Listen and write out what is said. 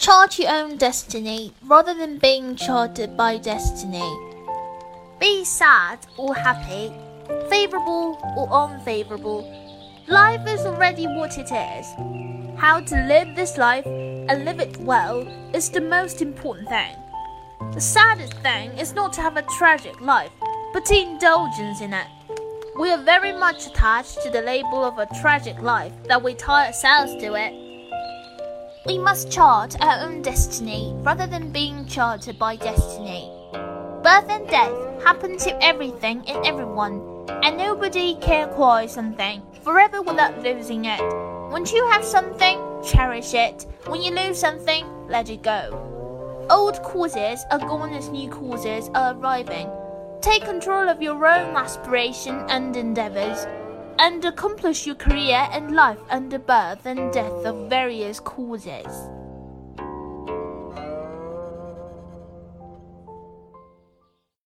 Chart your own destiny rather than being charted by destiny. Be sad or happy, favorable or unfavorable. Life is already what it is. How to live this life and live it well is the most important thing. The saddest thing is not to have a tragic life, but to indulgence in it. We are very much attached to the label of a tragic life that we tie ourselves to it. We must chart our own destiny rather than being charted by destiny. Birth and death happen to everything and everyone, and nobody can acquire something forever without losing it. When you have something, cherish it. When you lose something, let it go. Old causes are gone as new causes are arriving. Take control of your own aspiration and endeavors and accomplish your career and life under birth and death of various causes.